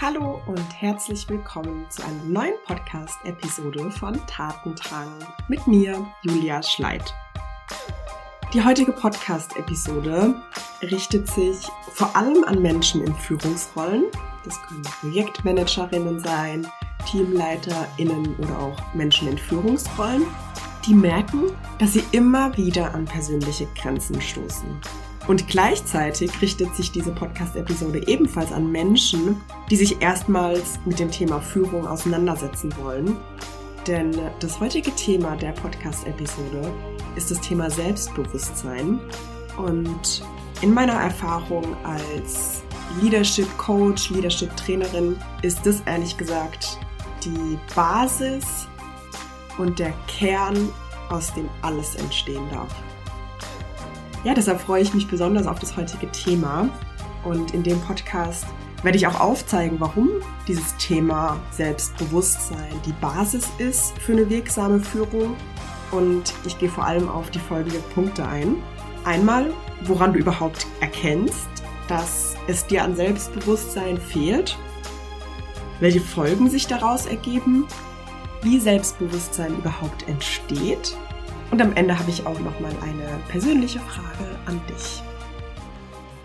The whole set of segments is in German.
Hallo und herzlich willkommen zu einer neuen Podcast-Episode von Tatendrang mit mir, Julia Schleid. Die heutige Podcast-Episode richtet sich vor allem an Menschen in Führungsrollen. Das können Projektmanagerinnen sein, TeamleiterInnen oder auch Menschen in Führungsrollen, die merken, dass sie immer wieder an persönliche Grenzen stoßen. Und gleichzeitig richtet sich diese Podcast-Episode ebenfalls an Menschen, die sich erstmals mit dem Thema Führung auseinandersetzen wollen. Denn das heutige Thema der Podcast-Episode ist das Thema Selbstbewusstsein. Und in meiner Erfahrung als Leadership Coach, Leadership Trainerin ist das ehrlich gesagt die Basis und der Kern, aus dem alles entstehen darf. Ja, deshalb freue ich mich besonders auf das heutige Thema. Und in dem Podcast werde ich auch aufzeigen, warum dieses Thema Selbstbewusstsein die Basis ist für eine wirksame Führung. Und ich gehe vor allem auf die folgenden Punkte ein. Einmal, woran du überhaupt erkennst, dass es dir an Selbstbewusstsein fehlt, welche Folgen sich daraus ergeben, wie Selbstbewusstsein überhaupt entsteht und am Ende habe ich auch noch mal eine persönliche Frage an dich.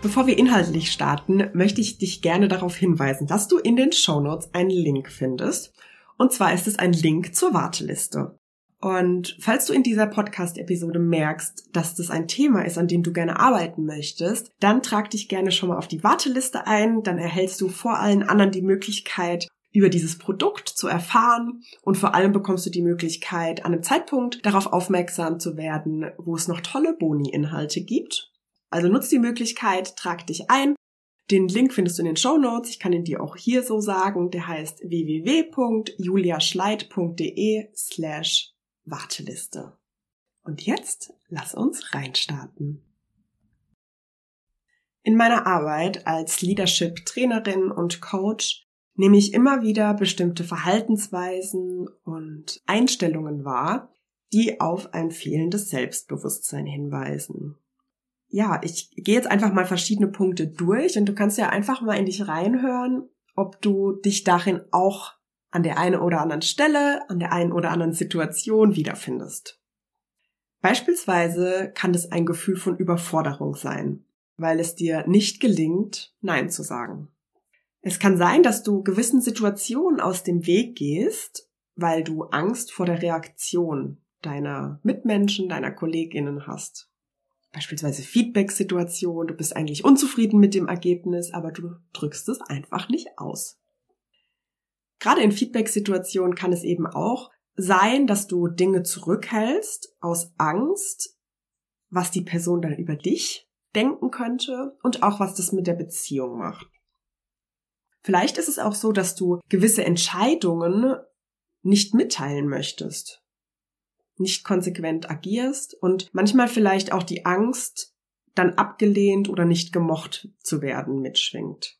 Bevor wir inhaltlich starten, möchte ich dich gerne darauf hinweisen, dass du in den Show Notes einen Link findest. Und zwar ist es ein Link zur Warteliste. Und falls du in dieser Podcast-Episode merkst, dass das ein Thema ist, an dem du gerne arbeiten möchtest, dann trag dich gerne schon mal auf die Warteliste ein. Dann erhältst du vor allen anderen die Möglichkeit, über dieses Produkt zu erfahren und vor allem bekommst du die Möglichkeit, an einem Zeitpunkt darauf aufmerksam zu werden, wo es noch tolle Boni-Inhalte gibt. Also nutz die Möglichkeit, trag dich ein. Den Link findest du in den Show Notes. Ich kann ihn dir auch hier so sagen. Der heißt www.juliaschleit.de slash Warteliste. Und jetzt lass uns reinstarten. In meiner Arbeit als Leadership Trainerin und Coach nehme ich immer wieder bestimmte Verhaltensweisen und Einstellungen wahr, die auf ein fehlendes Selbstbewusstsein hinweisen. Ja, ich gehe jetzt einfach mal verschiedene Punkte durch und du kannst ja einfach mal in dich reinhören, ob du dich darin auch an der einen oder anderen Stelle, an der einen oder anderen Situation wiederfindest. Beispielsweise kann es ein Gefühl von Überforderung sein, weil es dir nicht gelingt, Nein zu sagen. Es kann sein, dass du gewissen Situationen aus dem Weg gehst, weil du Angst vor der Reaktion deiner Mitmenschen, deiner Kolleginnen hast. Beispielsweise Feedback-Situation, du bist eigentlich unzufrieden mit dem Ergebnis, aber du drückst es einfach nicht aus. Gerade in Feedback-Situationen kann es eben auch sein, dass du Dinge zurückhältst aus Angst, was die Person dann über dich denken könnte und auch was das mit der Beziehung macht. Vielleicht ist es auch so, dass du gewisse Entscheidungen nicht mitteilen möchtest, nicht konsequent agierst und manchmal vielleicht auch die Angst, dann abgelehnt oder nicht gemocht zu werden, mitschwingt.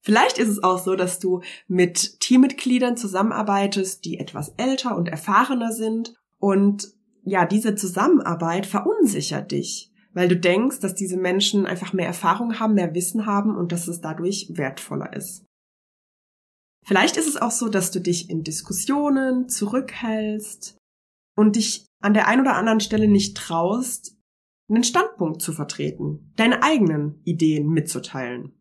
Vielleicht ist es auch so, dass du mit Teammitgliedern zusammenarbeitest, die etwas älter und erfahrener sind und ja, diese Zusammenarbeit verunsichert dich weil du denkst, dass diese Menschen einfach mehr Erfahrung haben, mehr Wissen haben und dass es dadurch wertvoller ist. Vielleicht ist es auch so, dass du dich in Diskussionen zurückhältst und dich an der einen oder anderen Stelle nicht traust, einen Standpunkt zu vertreten, deine eigenen Ideen mitzuteilen.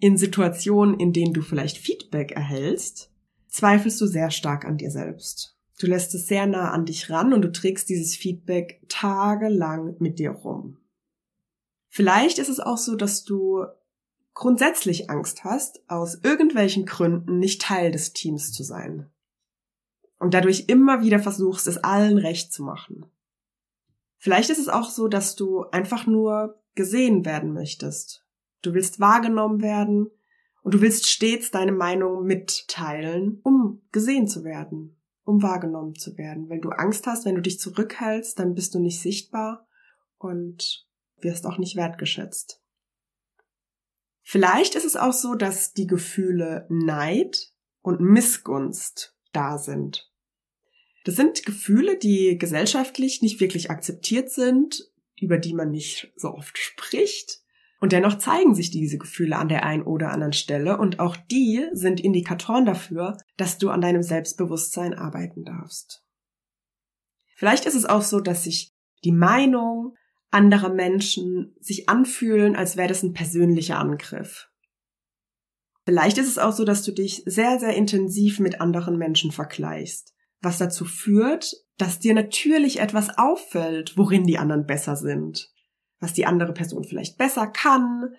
In Situationen, in denen du vielleicht Feedback erhältst, zweifelst du sehr stark an dir selbst. Du lässt es sehr nah an dich ran und du trägst dieses Feedback tagelang mit dir rum. Vielleicht ist es auch so, dass du grundsätzlich Angst hast, aus irgendwelchen Gründen nicht Teil des Teams zu sein. Und dadurch immer wieder versuchst, es allen recht zu machen. Vielleicht ist es auch so, dass du einfach nur gesehen werden möchtest. Du willst wahrgenommen werden und du willst stets deine Meinung mitteilen, um gesehen zu werden um wahrgenommen zu werden. Wenn du Angst hast, wenn du dich zurückhältst, dann bist du nicht sichtbar und wirst auch nicht wertgeschätzt. Vielleicht ist es auch so, dass die Gefühle Neid und Missgunst da sind. Das sind Gefühle, die gesellschaftlich nicht wirklich akzeptiert sind, über die man nicht so oft spricht Und dennoch zeigen sich diese Gefühle an der einen oder anderen Stelle und auch die sind Indikatoren dafür, dass du an deinem Selbstbewusstsein arbeiten darfst. Vielleicht ist es auch so, dass sich die Meinung anderer Menschen sich anfühlen, als wäre das ein persönlicher Angriff. Vielleicht ist es auch so, dass du dich sehr, sehr intensiv mit anderen Menschen vergleichst, was dazu führt, dass dir natürlich etwas auffällt, worin die anderen besser sind, was die andere Person vielleicht besser kann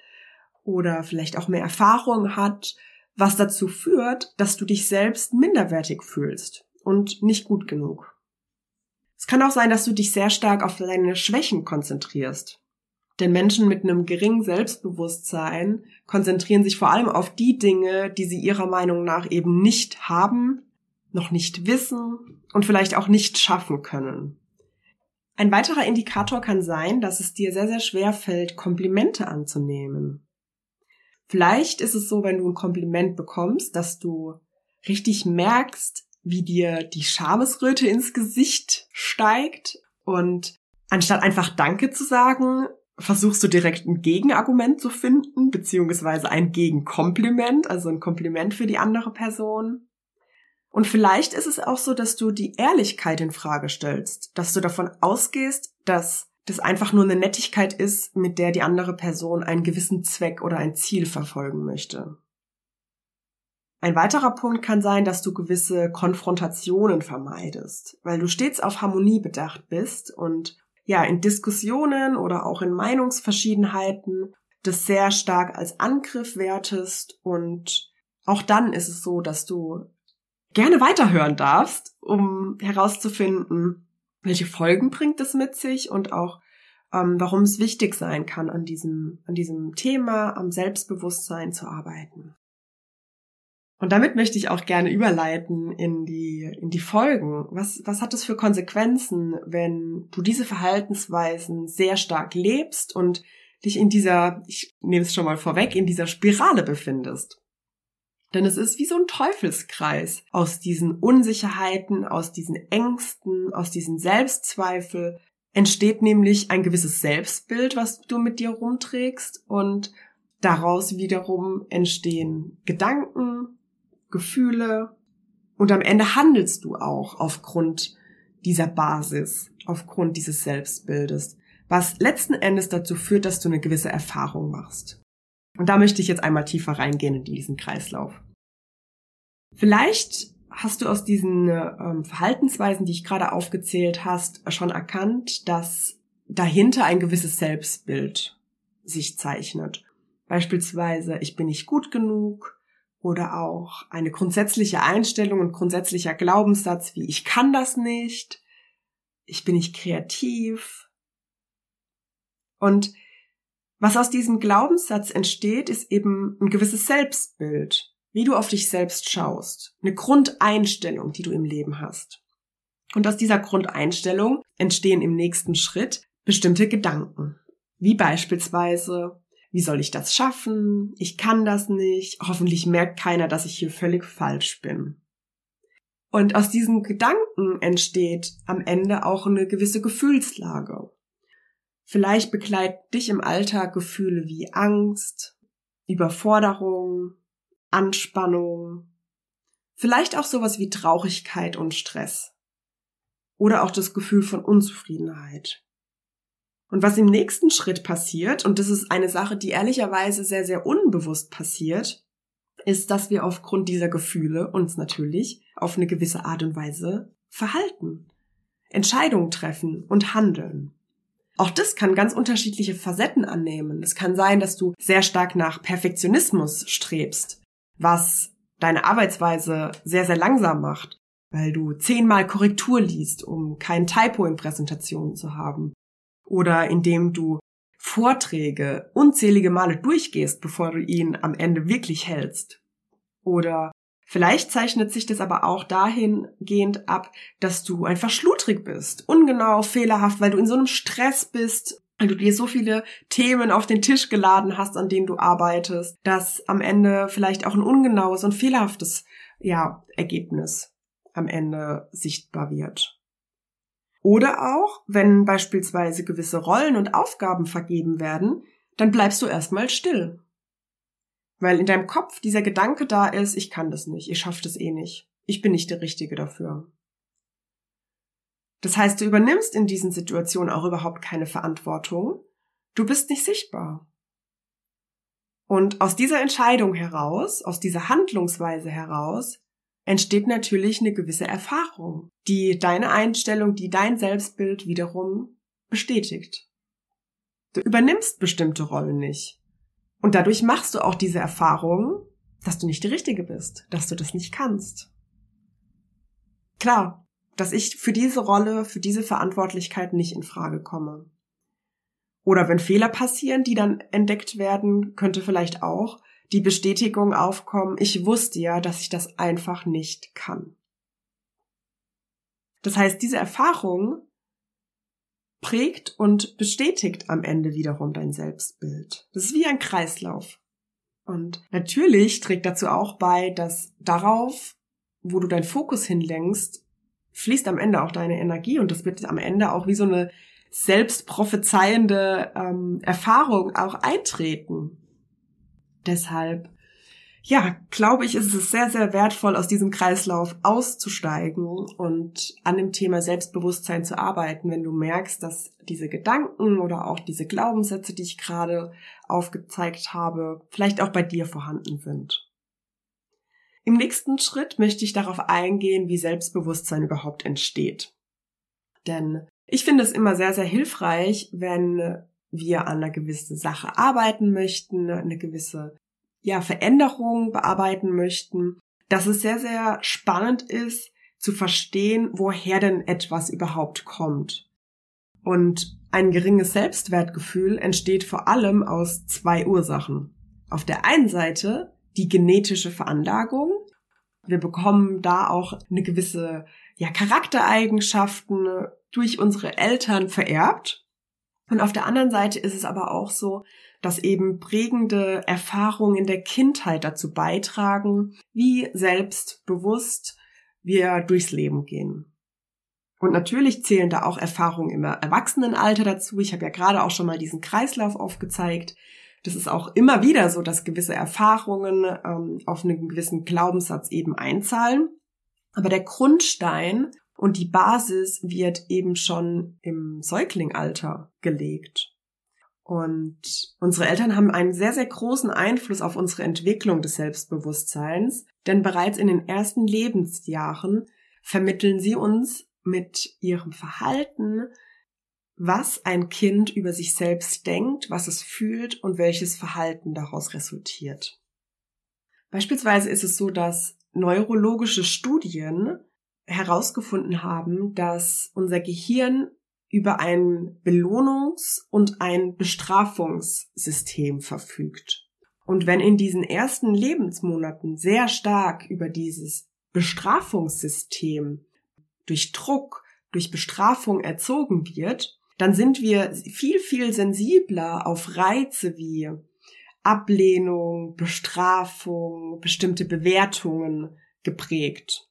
oder vielleicht auch mehr Erfahrung hat, was dazu führt, dass du dich selbst minderwertig fühlst und nicht gut genug. Es kann auch sein, dass du dich sehr stark auf deine Schwächen konzentrierst. Denn Menschen mit einem geringen Selbstbewusstsein konzentrieren sich vor allem auf die Dinge, die sie ihrer Meinung nach eben nicht haben, noch nicht wissen und vielleicht auch nicht schaffen können. Ein weiterer Indikator kann sein, dass es dir sehr, sehr schwer fällt, Komplimente anzunehmen. Vielleicht ist es so, wenn du ein Kompliment bekommst, dass du richtig merkst, wie dir die Schamesröte ins Gesicht steigt und anstatt einfach Danke zu sagen, versuchst du direkt ein Gegenargument zu finden, beziehungsweise ein Gegenkompliment, also ein Kompliment für die andere Person. Und vielleicht ist es auch so, dass du die Ehrlichkeit in Frage stellst, dass du davon ausgehst, dass das einfach nur eine Nettigkeit ist, mit der die andere Person einen gewissen Zweck oder ein Ziel verfolgen möchte. Ein weiterer Punkt kann sein, dass du gewisse Konfrontationen vermeidest, weil du stets auf Harmonie bedacht bist und ja, in Diskussionen oder auch in Meinungsverschiedenheiten das sehr stark als Angriff wertest und auch dann ist es so, dass du gerne weiterhören darfst, um herauszufinden, welche Folgen bringt es mit sich und auch ähm, warum es wichtig sein kann, an diesem, an diesem Thema, am Selbstbewusstsein zu arbeiten. Und damit möchte ich auch gerne überleiten in die, in die Folgen. Was, was hat es für Konsequenzen, wenn du diese Verhaltensweisen sehr stark lebst und dich in dieser, ich nehme es schon mal vorweg, in dieser Spirale befindest? Denn es ist wie so ein Teufelskreis aus diesen Unsicherheiten, aus diesen Ängsten, aus diesen Selbstzweifel. Entsteht nämlich ein gewisses Selbstbild, was du mit dir rumträgst. Und daraus wiederum entstehen Gedanken, Gefühle. Und am Ende handelst du auch aufgrund dieser Basis, aufgrund dieses Selbstbildes, was letzten Endes dazu führt, dass du eine gewisse Erfahrung machst. Und da möchte ich jetzt einmal tiefer reingehen in diesen Kreislauf. Vielleicht hast du aus diesen ähm, Verhaltensweisen, die ich gerade aufgezählt hast, schon erkannt, dass dahinter ein gewisses Selbstbild sich zeichnet. Beispielsweise, ich bin nicht gut genug, oder auch eine grundsätzliche Einstellung und grundsätzlicher Glaubenssatz wie ich kann das nicht, ich bin nicht kreativ. Und was aus diesem Glaubenssatz entsteht, ist eben ein gewisses Selbstbild, wie du auf dich selbst schaust, eine Grundeinstellung, die du im Leben hast. Und aus dieser Grundeinstellung entstehen im nächsten Schritt bestimmte Gedanken, wie beispielsweise wie soll ich das schaffen? Ich kann das nicht. Hoffentlich merkt keiner, dass ich hier völlig falsch bin. Und aus diesen Gedanken entsteht am Ende auch eine gewisse Gefühlslage. Vielleicht begleiten dich im Alltag Gefühle wie Angst, Überforderung, Anspannung, vielleicht auch sowas wie Traurigkeit und Stress oder auch das Gefühl von Unzufriedenheit. Und was im nächsten Schritt passiert, und das ist eine Sache, die ehrlicherweise sehr, sehr unbewusst passiert, ist, dass wir aufgrund dieser Gefühle uns natürlich auf eine gewisse Art und Weise verhalten, Entscheidungen treffen und handeln. Auch das kann ganz unterschiedliche Facetten annehmen. Es kann sein, dass du sehr stark nach Perfektionismus strebst, was deine Arbeitsweise sehr, sehr langsam macht, weil du zehnmal Korrektur liest, um kein Typo in Präsentationen zu haben oder indem du Vorträge unzählige Male durchgehst, bevor du ihn am Ende wirklich hältst. Oder vielleicht zeichnet sich das aber auch dahingehend ab, dass du einfach schludrig bist, ungenau, fehlerhaft, weil du in so einem Stress bist, weil du dir so viele Themen auf den Tisch geladen hast, an denen du arbeitest, dass am Ende vielleicht auch ein ungenaues und fehlerhaftes ja, Ergebnis am Ende sichtbar wird. Oder auch, wenn beispielsweise gewisse Rollen und Aufgaben vergeben werden, dann bleibst du erstmal still. Weil in deinem Kopf dieser Gedanke da ist, ich kann das nicht, ich schaffe das eh nicht, ich bin nicht der Richtige dafür. Das heißt, du übernimmst in diesen Situationen auch überhaupt keine Verantwortung, du bist nicht sichtbar. Und aus dieser Entscheidung heraus, aus dieser Handlungsweise heraus, entsteht natürlich eine gewisse Erfahrung, die deine Einstellung, die dein Selbstbild wiederum bestätigt. Du übernimmst bestimmte Rollen nicht. Und dadurch machst du auch diese Erfahrung, dass du nicht die Richtige bist, dass du das nicht kannst. Klar, dass ich für diese Rolle, für diese Verantwortlichkeit nicht in Frage komme. Oder wenn Fehler passieren, die dann entdeckt werden, könnte vielleicht auch die Bestätigung aufkommen, ich wusste ja, dass ich das einfach nicht kann. Das heißt, diese Erfahrung prägt und bestätigt am Ende wiederum dein Selbstbild. Das ist wie ein Kreislauf. Und natürlich trägt dazu auch bei, dass darauf, wo du deinen Fokus hinlenkst, fließt am Ende auch deine Energie und das wird am Ende auch wie so eine selbstprophezeiende ähm, Erfahrung auch eintreten. Deshalb, ja, glaube ich, ist es sehr, sehr wertvoll, aus diesem Kreislauf auszusteigen und an dem Thema Selbstbewusstsein zu arbeiten, wenn du merkst, dass diese Gedanken oder auch diese Glaubenssätze, die ich gerade aufgezeigt habe, vielleicht auch bei dir vorhanden sind. Im nächsten Schritt möchte ich darauf eingehen, wie Selbstbewusstsein überhaupt entsteht. Denn ich finde es immer sehr, sehr hilfreich, wenn wir an einer gewissen Sache arbeiten möchten, eine gewisse ja, Veränderung bearbeiten möchten, dass es sehr, sehr spannend ist, zu verstehen, woher denn etwas überhaupt kommt. Und ein geringes Selbstwertgefühl entsteht vor allem aus zwei Ursachen. Auf der einen Seite die genetische Veranlagung. Wir bekommen da auch eine gewisse ja, Charaktereigenschaften durch unsere Eltern vererbt. Und auf der anderen Seite ist es aber auch so, dass eben prägende Erfahrungen in der Kindheit dazu beitragen, wie selbstbewusst wir durchs Leben gehen. Und natürlich zählen da auch Erfahrungen im Erwachsenenalter dazu. Ich habe ja gerade auch schon mal diesen Kreislauf aufgezeigt. Das ist auch immer wieder so, dass gewisse Erfahrungen ähm, auf einen gewissen Glaubenssatz eben einzahlen. Aber der Grundstein und die Basis wird eben schon im Säuglingalter gelegt. Und unsere Eltern haben einen sehr, sehr großen Einfluss auf unsere Entwicklung des Selbstbewusstseins, denn bereits in den ersten Lebensjahren vermitteln sie uns mit ihrem Verhalten, was ein Kind über sich selbst denkt, was es fühlt und welches Verhalten daraus resultiert. Beispielsweise ist es so, dass neurologische Studien herausgefunden haben, dass unser Gehirn über ein Belohnungs- und ein Bestrafungssystem verfügt. Und wenn in diesen ersten Lebensmonaten sehr stark über dieses Bestrafungssystem durch Druck, durch Bestrafung erzogen wird, dann sind wir viel, viel sensibler auf Reize wie Ablehnung, Bestrafung, bestimmte Bewertungen geprägt.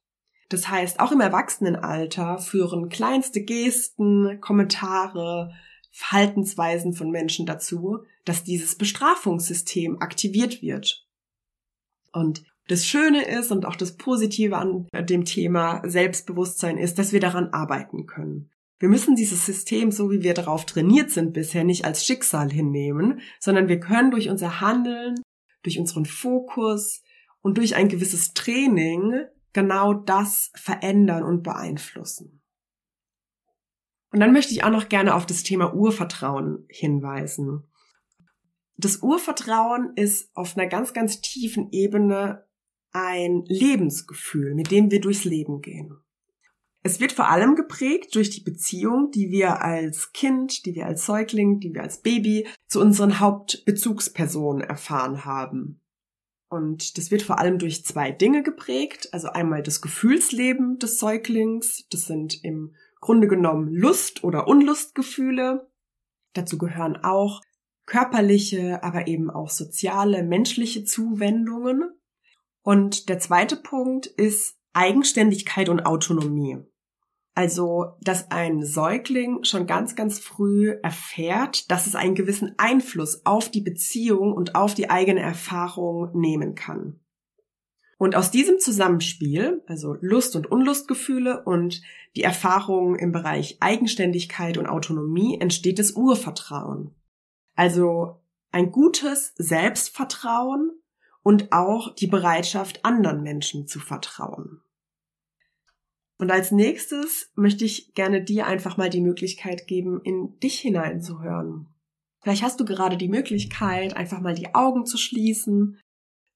Das heißt, auch im Erwachsenenalter führen kleinste Gesten, Kommentare, Verhaltensweisen von Menschen dazu, dass dieses Bestrafungssystem aktiviert wird. Und das Schöne ist und auch das Positive an dem Thema Selbstbewusstsein ist, dass wir daran arbeiten können. Wir müssen dieses System, so wie wir darauf trainiert sind bisher, nicht als Schicksal hinnehmen, sondern wir können durch unser Handeln, durch unseren Fokus und durch ein gewisses Training genau das verändern und beeinflussen. Und dann möchte ich auch noch gerne auf das Thema Urvertrauen hinweisen. Das Urvertrauen ist auf einer ganz, ganz tiefen Ebene ein Lebensgefühl, mit dem wir durchs Leben gehen. Es wird vor allem geprägt durch die Beziehung, die wir als Kind, die wir als Säugling, die wir als Baby zu unseren Hauptbezugspersonen erfahren haben. Und das wird vor allem durch zwei Dinge geprägt. Also einmal das Gefühlsleben des Säuglings. Das sind im Grunde genommen Lust- oder Unlustgefühle. Dazu gehören auch körperliche, aber eben auch soziale, menschliche Zuwendungen. Und der zweite Punkt ist Eigenständigkeit und Autonomie. Also, dass ein Säugling schon ganz, ganz früh erfährt, dass es einen gewissen Einfluss auf die Beziehung und auf die eigene Erfahrung nehmen kann. Und aus diesem Zusammenspiel, also Lust und Unlustgefühle und die Erfahrung im Bereich Eigenständigkeit und Autonomie, entsteht das Urvertrauen. Also ein gutes Selbstvertrauen und auch die Bereitschaft, anderen Menschen zu vertrauen. Und als nächstes möchte ich gerne dir einfach mal die Möglichkeit geben, in dich hineinzuhören. Vielleicht hast du gerade die Möglichkeit, einfach mal die Augen zu schließen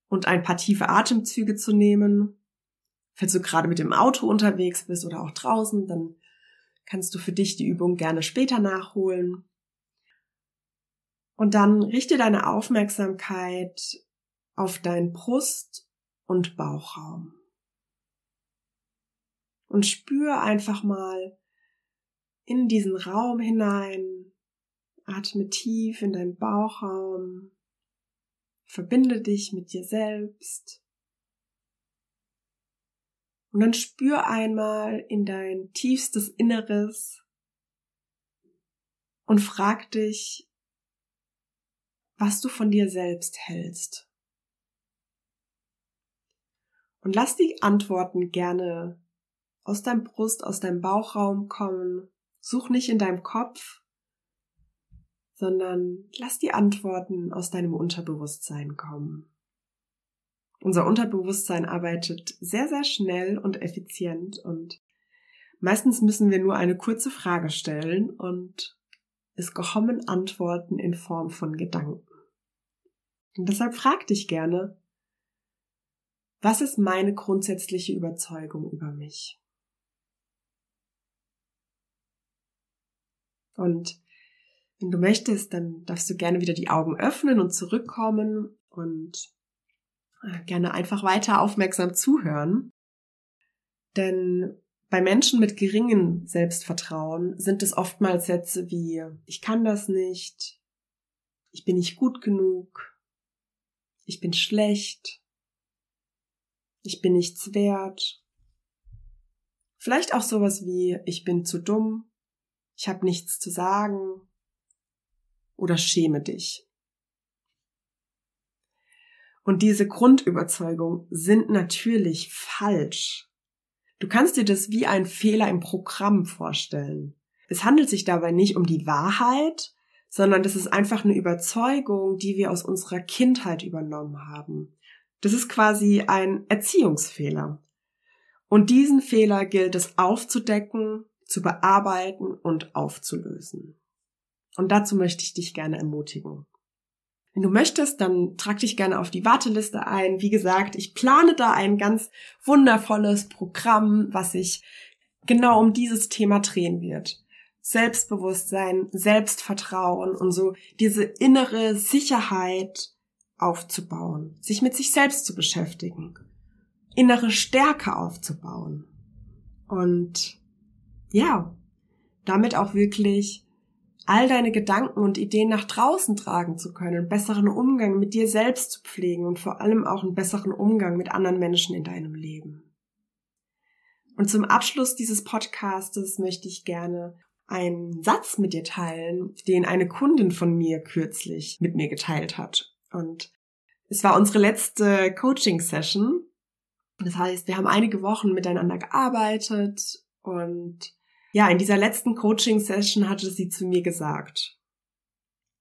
und ein paar tiefe Atemzüge zu nehmen. Falls du gerade mit dem Auto unterwegs bist oder auch draußen, dann kannst du für dich die Übung gerne später nachholen. Und dann richte deine Aufmerksamkeit auf dein Brust- und Bauchraum und spür einfach mal in diesen Raum hinein. Atme tief in deinen Bauchraum. Verbinde dich mit dir selbst. Und dann spür einmal in dein tiefstes Inneres und frag dich, was du von dir selbst hältst. Und lass die Antworten gerne aus deinem Brust, aus deinem Bauchraum kommen. Such nicht in deinem Kopf, sondern lass die Antworten aus deinem Unterbewusstsein kommen. Unser Unterbewusstsein arbeitet sehr, sehr schnell und effizient und meistens müssen wir nur eine kurze Frage stellen und es kommen Antworten in Form von Gedanken. Und deshalb frag dich gerne, was ist meine grundsätzliche Überzeugung über mich? Und wenn du möchtest, dann darfst du gerne wieder die Augen öffnen und zurückkommen und äh, gerne einfach weiter aufmerksam zuhören. Denn bei Menschen mit geringem Selbstvertrauen sind es oftmals Sätze wie ich kann das nicht, ich bin nicht gut genug, ich bin schlecht, ich bin nichts wert. Vielleicht auch sowas wie ich bin zu dumm, ich habe nichts zu sagen oder schäme dich. Und diese Grundüberzeugung sind natürlich falsch. Du kannst dir das wie ein Fehler im Programm vorstellen. Es handelt sich dabei nicht um die Wahrheit, sondern das ist einfach eine Überzeugung, die wir aus unserer Kindheit übernommen haben. Das ist quasi ein Erziehungsfehler. Und diesen Fehler gilt es aufzudecken zu bearbeiten und aufzulösen. Und dazu möchte ich dich gerne ermutigen. Wenn du möchtest, dann trag dich gerne auf die Warteliste ein. Wie gesagt, ich plane da ein ganz wundervolles Programm, was sich genau um dieses Thema drehen wird. Selbstbewusstsein, Selbstvertrauen und so diese innere Sicherheit aufzubauen, sich mit sich selbst zu beschäftigen, innere Stärke aufzubauen. Und ja, damit auch wirklich all deine Gedanken und Ideen nach draußen tragen zu können, einen besseren Umgang mit dir selbst zu pflegen und vor allem auch einen besseren Umgang mit anderen Menschen in deinem Leben. Und zum Abschluss dieses Podcastes möchte ich gerne einen Satz mit dir teilen, den eine Kundin von mir kürzlich mit mir geteilt hat. Und es war unsere letzte Coaching-Session. Das heißt, wir haben einige Wochen miteinander gearbeitet und ja, in dieser letzten Coaching-Session hatte sie zu mir gesagt,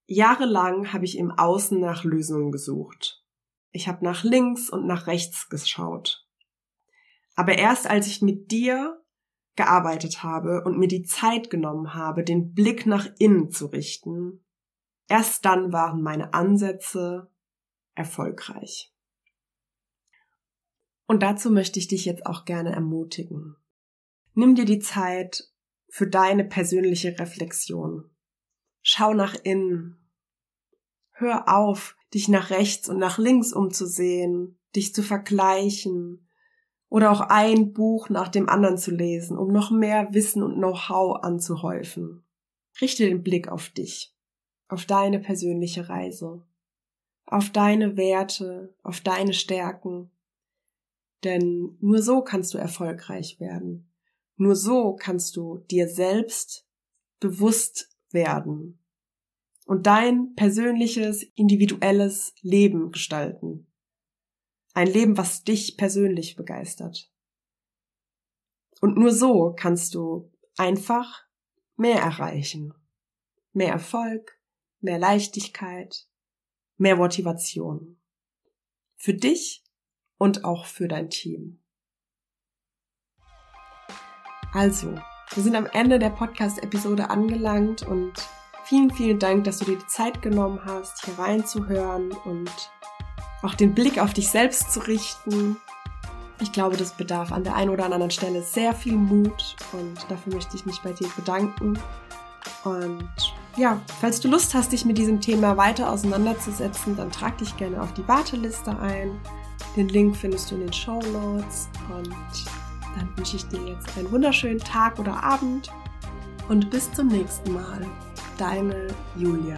jahrelang habe ich im Außen nach Lösungen gesucht. Ich habe nach links und nach rechts geschaut. Aber erst als ich mit dir gearbeitet habe und mir die Zeit genommen habe, den Blick nach innen zu richten, erst dann waren meine Ansätze erfolgreich. Und dazu möchte ich dich jetzt auch gerne ermutigen. Nimm dir die Zeit, für deine persönliche Reflexion. Schau nach innen. Hör auf, dich nach rechts und nach links umzusehen, dich zu vergleichen oder auch ein Buch nach dem anderen zu lesen, um noch mehr Wissen und Know-how anzuhäufen. Richte den Blick auf dich, auf deine persönliche Reise, auf deine Werte, auf deine Stärken. Denn nur so kannst du erfolgreich werden. Nur so kannst du dir selbst bewusst werden und dein persönliches, individuelles Leben gestalten. Ein Leben, was dich persönlich begeistert. Und nur so kannst du einfach mehr erreichen. Mehr Erfolg, mehr Leichtigkeit, mehr Motivation. Für dich und auch für dein Team. Also, wir sind am Ende der Podcast-Episode angelangt und vielen, vielen Dank, dass du dir die Zeit genommen hast, hier reinzuhören und auch den Blick auf dich selbst zu richten. Ich glaube, das bedarf an der einen oder anderen Stelle sehr viel Mut und dafür möchte ich mich bei dir bedanken. Und ja, falls du Lust hast, dich mit diesem Thema weiter auseinanderzusetzen, dann trag dich gerne auf die Warteliste ein. Den Link findest du in den Show Notes und dann wünsche ich dir jetzt einen wunderschönen Tag oder Abend und bis zum nächsten Mal. Deine Julia.